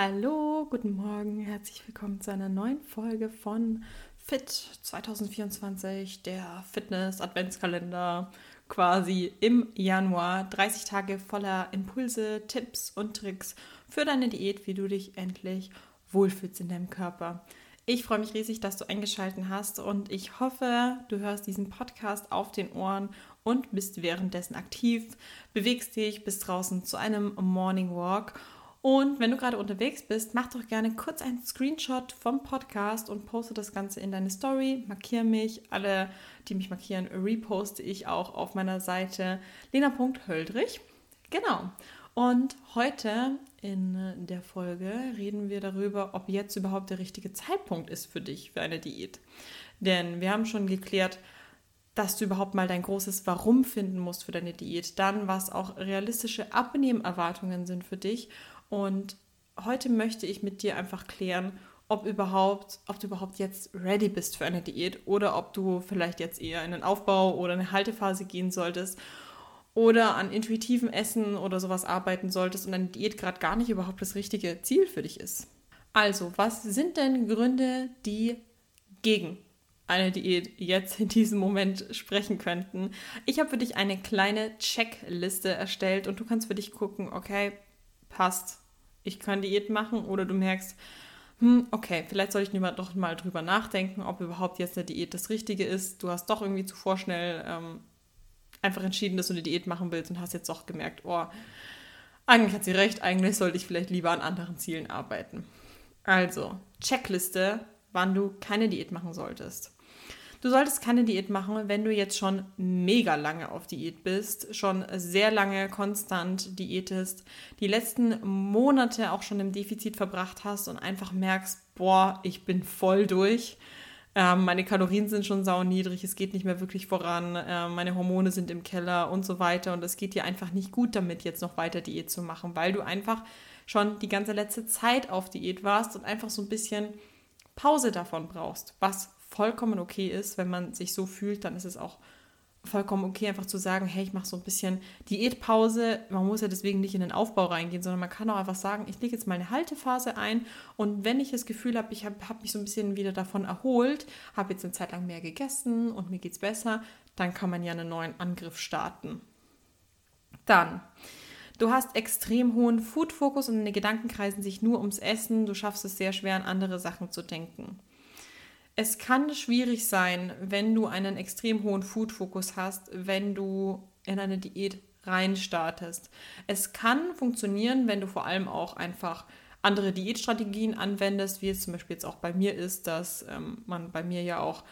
Hallo, guten Morgen, herzlich willkommen zu einer neuen Folge von Fit 2024, der Fitness Adventskalender quasi im Januar. 30 Tage voller Impulse, Tipps und Tricks für deine Diät, wie du dich endlich wohlfühlst in deinem Körper. Ich freue mich riesig, dass du eingeschaltet hast und ich hoffe, du hörst diesen Podcast auf den Ohren und bist währenddessen aktiv, bewegst dich, bist draußen zu einem Morning Walk und wenn du gerade unterwegs bist, mach doch gerne kurz einen Screenshot vom Podcast und poste das Ganze in deine Story. Markiere mich. Alle, die mich markieren, reposte ich auch auf meiner Seite lena.höldrich. Genau. Und heute in der Folge reden wir darüber, ob jetzt überhaupt der richtige Zeitpunkt ist für dich für eine Diät. Denn wir haben schon geklärt, dass du überhaupt mal dein großes Warum finden musst für deine Diät. Dann, was auch realistische Abnehmerwartungen sind für dich und heute möchte ich mit dir einfach klären, ob überhaupt, ob du überhaupt jetzt ready bist für eine Diät oder ob du vielleicht jetzt eher in einen Aufbau oder eine Haltephase gehen solltest oder an intuitivem Essen oder sowas arbeiten solltest und eine Diät gerade gar nicht überhaupt das richtige Ziel für dich ist. Also, was sind denn Gründe, die gegen eine Diät jetzt in diesem Moment sprechen könnten? Ich habe für dich eine kleine Checkliste erstellt und du kannst für dich gucken, okay, passt, ich kann Diät machen oder du merkst, hm, okay, vielleicht soll ich doch mal drüber nachdenken, ob überhaupt jetzt eine Diät das Richtige ist. Du hast doch irgendwie zu vorschnell ähm, einfach entschieden, dass du eine Diät machen willst und hast jetzt doch gemerkt, oh, eigentlich hat sie recht, eigentlich sollte ich vielleicht lieber an anderen Zielen arbeiten. Also, Checkliste, wann du keine Diät machen solltest. Du solltest keine Diät machen, wenn du jetzt schon mega lange auf Diät bist, schon sehr lange konstant diätest, die letzten Monate auch schon im Defizit verbracht hast und einfach merkst, boah, ich bin voll durch. Ähm, meine Kalorien sind schon sau niedrig, es geht nicht mehr wirklich voran, äh, meine Hormone sind im Keller und so weiter und es geht dir einfach nicht gut damit, jetzt noch weiter Diät zu machen, weil du einfach schon die ganze letzte Zeit auf Diät warst und einfach so ein bisschen Pause davon brauchst, was vollkommen okay ist, wenn man sich so fühlt, dann ist es auch vollkommen okay, einfach zu sagen, hey, ich mache so ein bisschen Diätpause. Man muss ja deswegen nicht in den Aufbau reingehen, sondern man kann auch einfach sagen, ich lege jetzt mal eine Haltephase ein und wenn ich das Gefühl habe, ich habe hab mich so ein bisschen wieder davon erholt, habe jetzt eine Zeit lang mehr gegessen und mir geht es besser, dann kann man ja einen neuen Angriff starten. Dann, du hast extrem hohen Food-Fokus und deine Gedanken kreisen sich nur ums Essen. Du schaffst es sehr schwer, an andere Sachen zu denken. Es kann schwierig sein, wenn du einen extrem hohen Food-Fokus hast, wenn du in eine Diät reinstartest. Es kann funktionieren, wenn du vor allem auch einfach andere Diätstrategien anwendest, wie es zum Beispiel jetzt auch bei mir ist, dass ähm, man bei mir ja auch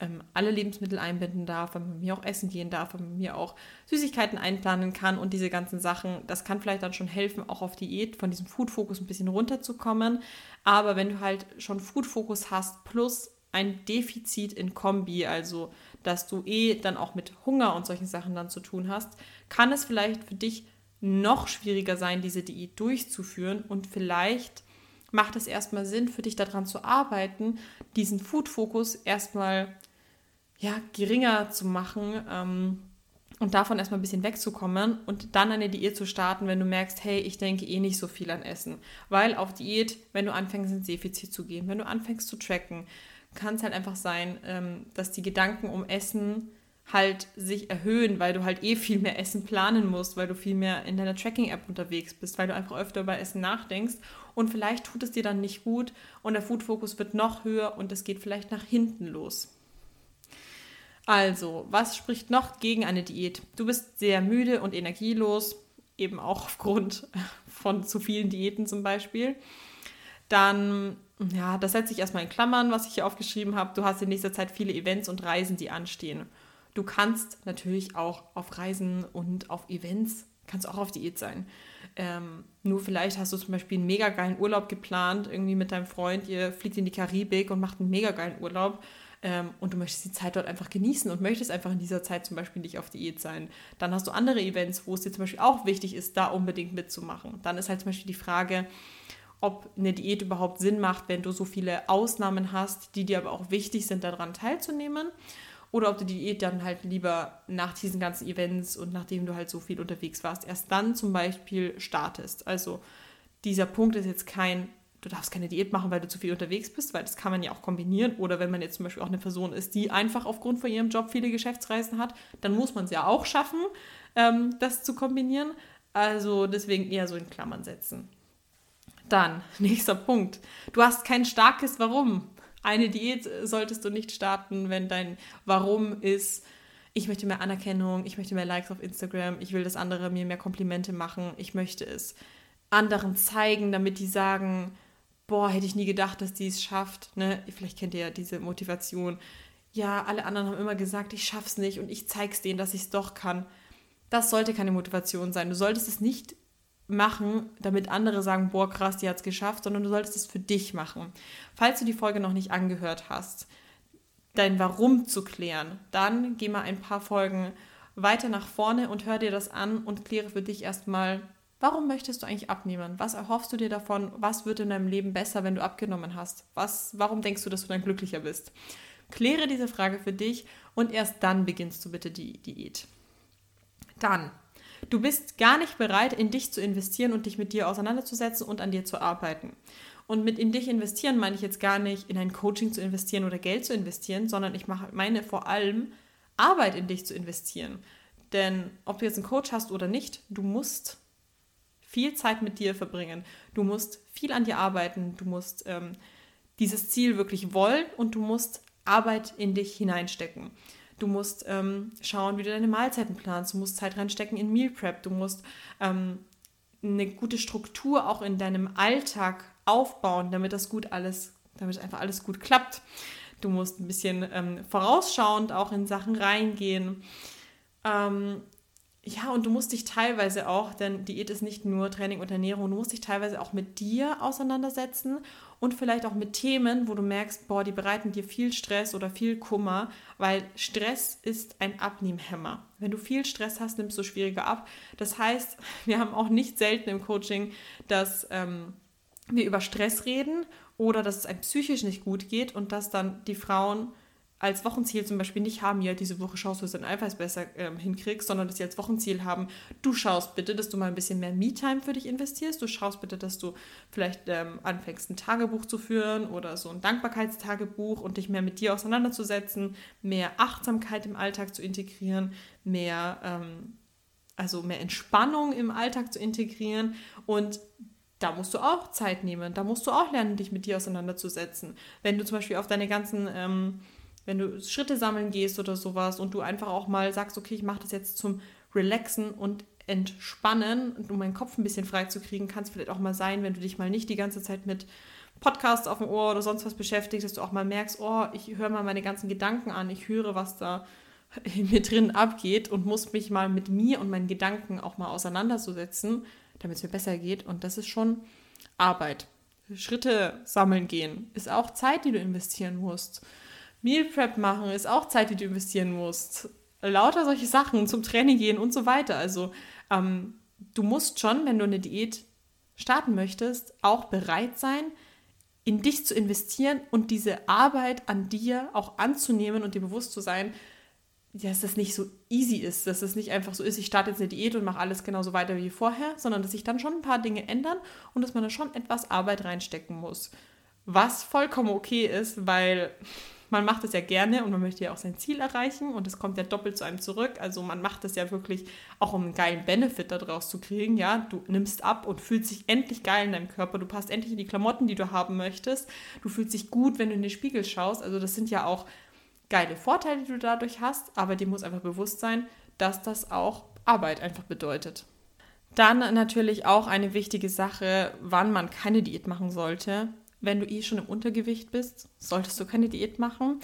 ähm, alle Lebensmittel einbinden darf, wenn man mir auch essen gehen darf, wenn man mir auch Süßigkeiten einplanen kann und diese ganzen Sachen. Das kann vielleicht dann schon helfen, auch auf Diät von diesem Food-Fokus ein bisschen runterzukommen. Aber wenn du halt schon Food-Fokus hast plus ein Defizit in Kombi, also dass du eh dann auch mit Hunger und solchen Sachen dann zu tun hast, kann es vielleicht für dich noch schwieriger sein, diese Diät durchzuführen und vielleicht macht es erstmal Sinn für dich daran zu arbeiten, diesen Food-Fokus erstmal ja, geringer zu machen ähm, und davon erstmal ein bisschen wegzukommen und dann eine Diät zu starten, wenn du merkst, hey, ich denke eh nicht so viel an Essen. Weil auf Diät, wenn du anfängst ins Defizit zu gehen, wenn du anfängst zu tracken, kann es halt einfach sein, ähm, dass die Gedanken um Essen halt sich erhöhen, weil du halt eh viel mehr Essen planen musst, weil du viel mehr in deiner Tracking-App unterwegs bist, weil du einfach öfter über Essen nachdenkst und vielleicht tut es dir dann nicht gut und der Food-Fokus wird noch höher und es geht vielleicht nach hinten los. Also, was spricht noch gegen eine Diät? Du bist sehr müde und energielos, eben auch aufgrund von zu vielen Diäten zum Beispiel. Dann ja, das setze ich erstmal in Klammern, was ich hier aufgeschrieben habe. Du hast in nächster Zeit viele Events und Reisen, die anstehen. Du kannst natürlich auch auf Reisen und auf Events, kannst auch auf Diät sein. Ähm, nur vielleicht hast du zum Beispiel einen mega geilen Urlaub geplant, irgendwie mit deinem Freund, ihr fliegt in die Karibik und macht einen mega geilen Urlaub ähm, und du möchtest die Zeit dort einfach genießen und möchtest einfach in dieser Zeit zum Beispiel nicht auf Diät sein. Dann hast du andere Events, wo es dir zum Beispiel auch wichtig ist, da unbedingt mitzumachen. Dann ist halt zum Beispiel die Frage, ob eine Diät überhaupt Sinn macht, wenn du so viele Ausnahmen hast, die dir aber auch wichtig sind, daran teilzunehmen. Oder ob du die Diät dann halt lieber nach diesen ganzen Events und nachdem du halt so viel unterwegs warst, erst dann zum Beispiel startest. Also dieser Punkt ist jetzt kein, du darfst keine Diät machen, weil du zu viel unterwegs bist, weil das kann man ja auch kombinieren. Oder wenn man jetzt zum Beispiel auch eine Person ist, die einfach aufgrund von ihrem Job viele Geschäftsreisen hat, dann muss man es ja auch schaffen, ähm, das zu kombinieren. Also deswegen eher so in Klammern setzen. Dann, nächster Punkt. Du hast kein starkes Warum. Eine Diät solltest du nicht starten, wenn dein Warum ist, ich möchte mehr Anerkennung, ich möchte mehr Likes auf Instagram, ich will, dass andere mir mehr Komplimente machen, ich möchte es anderen zeigen, damit die sagen, boah, hätte ich nie gedacht, dass die es schafft. Ne? Vielleicht kennt ihr ja diese Motivation. Ja, alle anderen haben immer gesagt, ich schaff's nicht und ich zeig's denen, dass ich es doch kann. Das sollte keine Motivation sein. Du solltest es nicht machen, damit andere sagen, boah, krass, die hat es geschafft, sondern du solltest es für dich machen. Falls du die Folge noch nicht angehört hast, dein Warum zu klären, dann geh mal ein paar Folgen weiter nach vorne und hör dir das an und kläre für dich erstmal, warum möchtest du eigentlich abnehmen? Was erhoffst du dir davon? Was wird in deinem Leben besser, wenn du abgenommen hast? Was, warum denkst du, dass du dann glücklicher bist? Kläre diese Frage für dich und erst dann beginnst du bitte die Diät. Dann, du bist gar nicht bereit, in dich zu investieren und dich mit dir auseinanderzusetzen und an dir zu arbeiten. Und mit in dich investieren meine ich jetzt gar nicht in ein Coaching zu investieren oder Geld zu investieren, sondern ich meine vor allem Arbeit in dich zu investieren. Denn ob du jetzt einen Coach hast oder nicht, du musst viel Zeit mit dir verbringen. Du musst viel an dir arbeiten. Du musst ähm, dieses Ziel wirklich wollen und du musst Arbeit in dich hineinstecken. Du musst ähm, schauen, wie du deine Mahlzeiten planst. Du musst Zeit reinstecken in Meal Prep. Du musst ähm, eine gute Struktur auch in deinem Alltag aufbauen, damit das gut alles, damit einfach alles gut klappt. Du musst ein bisschen ähm, vorausschauend auch in Sachen reingehen. Ähm, ja, und du musst dich teilweise auch, denn Diät ist nicht nur Training und Ernährung, du musst dich teilweise auch mit dir auseinandersetzen und vielleicht auch mit Themen, wo du merkst, boah, die bereiten dir viel Stress oder viel Kummer, weil Stress ist ein Abnehmhemmer. Wenn du viel Stress hast, nimmst du schwieriger ab. Das heißt, wir haben auch nicht selten im Coaching, dass ähm, wir über Stress reden oder dass es einem psychisch nicht gut geht und dass dann die Frauen als Wochenziel zum Beispiel nicht haben, ja, diese Woche schaust du, du dein Eiweiß besser ähm, hinkriegst, sondern dass sie als Wochenziel haben, du schaust bitte, dass du mal ein bisschen mehr Me-Time für dich investierst, du schaust bitte, dass du vielleicht ähm, anfängst, ein Tagebuch zu führen oder so ein Dankbarkeitstagebuch und dich mehr mit dir auseinanderzusetzen, mehr Achtsamkeit im Alltag zu integrieren, mehr, ähm, also mehr Entspannung im Alltag zu integrieren und da musst du auch Zeit nehmen, da musst du auch lernen, dich mit dir auseinanderzusetzen. Wenn du zum Beispiel auf deine ganzen, ähm, wenn du Schritte sammeln gehst oder sowas und du einfach auch mal sagst, okay, ich mache das jetzt zum Relaxen und Entspannen, um meinen Kopf ein bisschen frei zu kriegen, kann es vielleicht auch mal sein, wenn du dich mal nicht die ganze Zeit mit Podcasts auf dem Ohr oder sonst was beschäftigst, dass du auch mal merkst, oh, ich höre mal meine ganzen Gedanken an, ich höre, was da in mir drin abgeht und muss mich mal mit mir und meinen Gedanken auch mal auseinanderzusetzen damit es mir besser geht. Und das ist schon Arbeit. Schritte sammeln gehen ist auch Zeit, die du investieren musst. Meal Prep machen ist auch Zeit, die du investieren musst. Lauter solche Sachen zum Training gehen und so weiter. Also ähm, du musst schon, wenn du eine Diät starten möchtest, auch bereit sein, in dich zu investieren und diese Arbeit an dir auch anzunehmen und dir bewusst zu sein, dass das nicht so easy ist, dass es nicht einfach so ist, ich starte jetzt eine Diät und mache alles genauso weiter wie vorher, sondern dass sich dann schon ein paar Dinge ändern und dass man da schon etwas Arbeit reinstecken muss. Was vollkommen okay ist, weil man macht es ja gerne und man möchte ja auch sein Ziel erreichen und es kommt ja doppelt zu einem zurück. Also man macht es ja wirklich auch, um einen geilen Benefit daraus zu kriegen. Ja, du nimmst ab und fühlst dich endlich geil in deinem Körper. Du passt endlich in die Klamotten, die du haben möchtest. Du fühlst dich gut, wenn du in den Spiegel schaust. Also das sind ja auch geile Vorteile, die du dadurch hast, aber dir muss einfach bewusst sein, dass das auch Arbeit einfach bedeutet. Dann natürlich auch eine wichtige Sache, wann man keine Diät machen sollte. Wenn du eh schon im Untergewicht bist, solltest du keine Diät machen.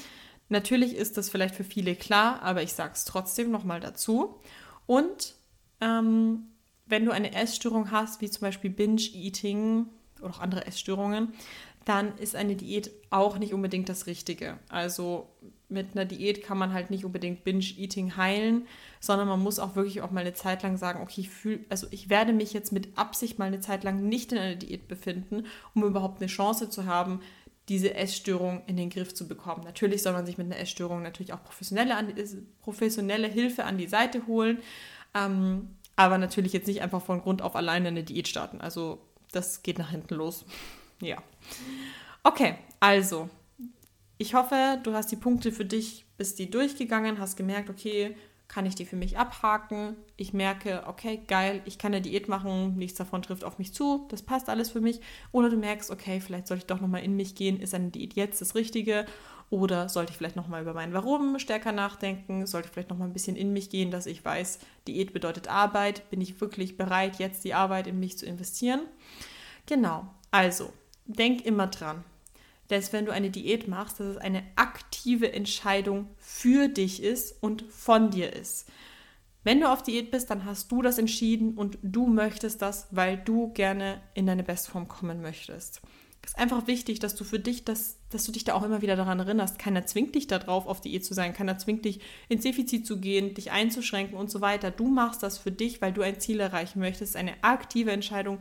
Natürlich ist das vielleicht für viele klar, aber ich sage es trotzdem nochmal dazu. Und ähm, wenn du eine Essstörung hast, wie zum Beispiel Binge-Eating oder auch andere Essstörungen, dann ist eine Diät auch nicht unbedingt das Richtige. Also mit einer Diät kann man halt nicht unbedingt Binge-Eating heilen, sondern man muss auch wirklich auch mal eine Zeit lang sagen, okay, ich fühle, also ich werde mich jetzt mit Absicht mal eine Zeit lang nicht in einer Diät befinden, um überhaupt eine Chance zu haben, diese Essstörung in den Griff zu bekommen. Natürlich soll man sich mit einer Essstörung natürlich auch professionelle, professionelle Hilfe an die Seite holen, ähm, aber natürlich jetzt nicht einfach von Grund auf alleine eine Diät starten. Also das geht nach hinten los. Ja. Okay, also, ich hoffe, du hast die Punkte für dich, bist die durchgegangen, hast gemerkt, okay, kann ich die für mich abhaken. Ich merke, okay, geil, ich kann eine Diät machen, nichts davon trifft auf mich zu, das passt alles für mich. Oder du merkst, okay, vielleicht sollte ich doch nochmal in mich gehen, ist eine Diät jetzt das Richtige? Oder sollte ich vielleicht nochmal über mein Warum stärker nachdenken? Sollte ich vielleicht nochmal ein bisschen in mich gehen, dass ich weiß, Diät bedeutet Arbeit? Bin ich wirklich bereit, jetzt die Arbeit in mich zu investieren? Genau, also denk immer dran, dass wenn du eine Diät machst, dass es eine aktive Entscheidung für dich ist und von dir ist. Wenn du auf Diät bist, dann hast du das entschieden und du möchtest das, weil du gerne in deine Bestform kommen möchtest. Es ist einfach wichtig, dass du für dich das, dass du dich da auch immer wieder daran erinnerst. Keiner zwingt dich darauf, auf Diät zu sein. Keiner zwingt dich, ins Defizit zu gehen, dich einzuschränken und so weiter. Du machst das für dich, weil du ein Ziel erreichen möchtest. Eine aktive Entscheidung,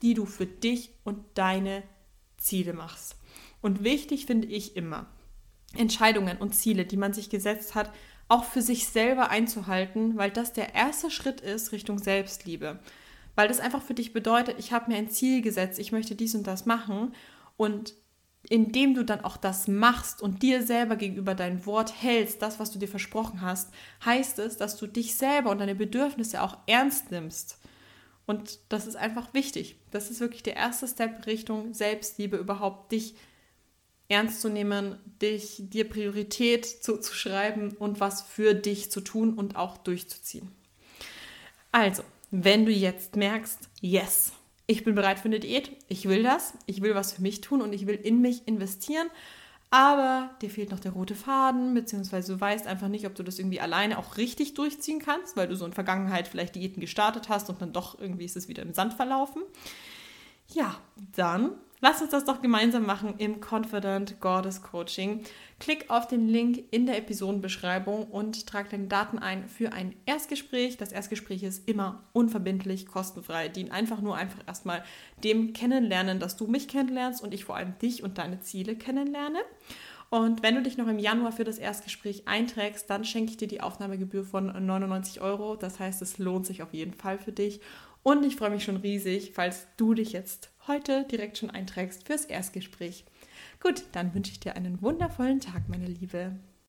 die du für dich und deine Ziele machst. Und wichtig finde ich immer, Entscheidungen und Ziele, die man sich gesetzt hat, auch für sich selber einzuhalten, weil das der erste Schritt ist Richtung Selbstliebe. Weil das einfach für dich bedeutet, ich habe mir ein Ziel gesetzt, ich möchte dies und das machen und indem du dann auch das machst und dir selber gegenüber dein Wort hältst, das, was du dir versprochen hast, heißt es, dass du dich selber und deine Bedürfnisse auch ernst nimmst. Und das ist einfach wichtig. Das ist wirklich der erste Step Richtung Selbstliebe, überhaupt dich ernst zu nehmen, dich, dir Priorität zuzuschreiben und was für dich zu tun und auch durchzuziehen. Also, wenn du jetzt merkst, yes, ich bin bereit für eine Diät, ich will das, ich will was für mich tun und ich will in mich investieren, aber dir fehlt noch der rote Faden, beziehungsweise du weißt einfach nicht, ob du das irgendwie alleine auch richtig durchziehen kannst, weil du so in Vergangenheit vielleicht Diäten gestartet hast und dann doch irgendwie ist es wieder im Sand verlaufen. Ja, dann Lass uns das doch gemeinsam machen im Confident Goddess Coaching. Klick auf den Link in der Episodenbeschreibung und trag deine Daten ein für ein Erstgespräch. Das Erstgespräch ist immer unverbindlich, kostenfrei. Dient einfach nur einfach erstmal dem Kennenlernen, dass du mich kennenlernst und ich vor allem dich und deine Ziele kennenlerne. Und wenn du dich noch im Januar für das Erstgespräch einträgst, dann schenke ich dir die Aufnahmegebühr von 99 Euro. Das heißt, es lohnt sich auf jeden Fall für dich. Und ich freue mich schon riesig, falls du dich jetzt heute direkt schon einträgst fürs Erstgespräch. Gut, dann wünsche ich dir einen wundervollen Tag, meine Liebe.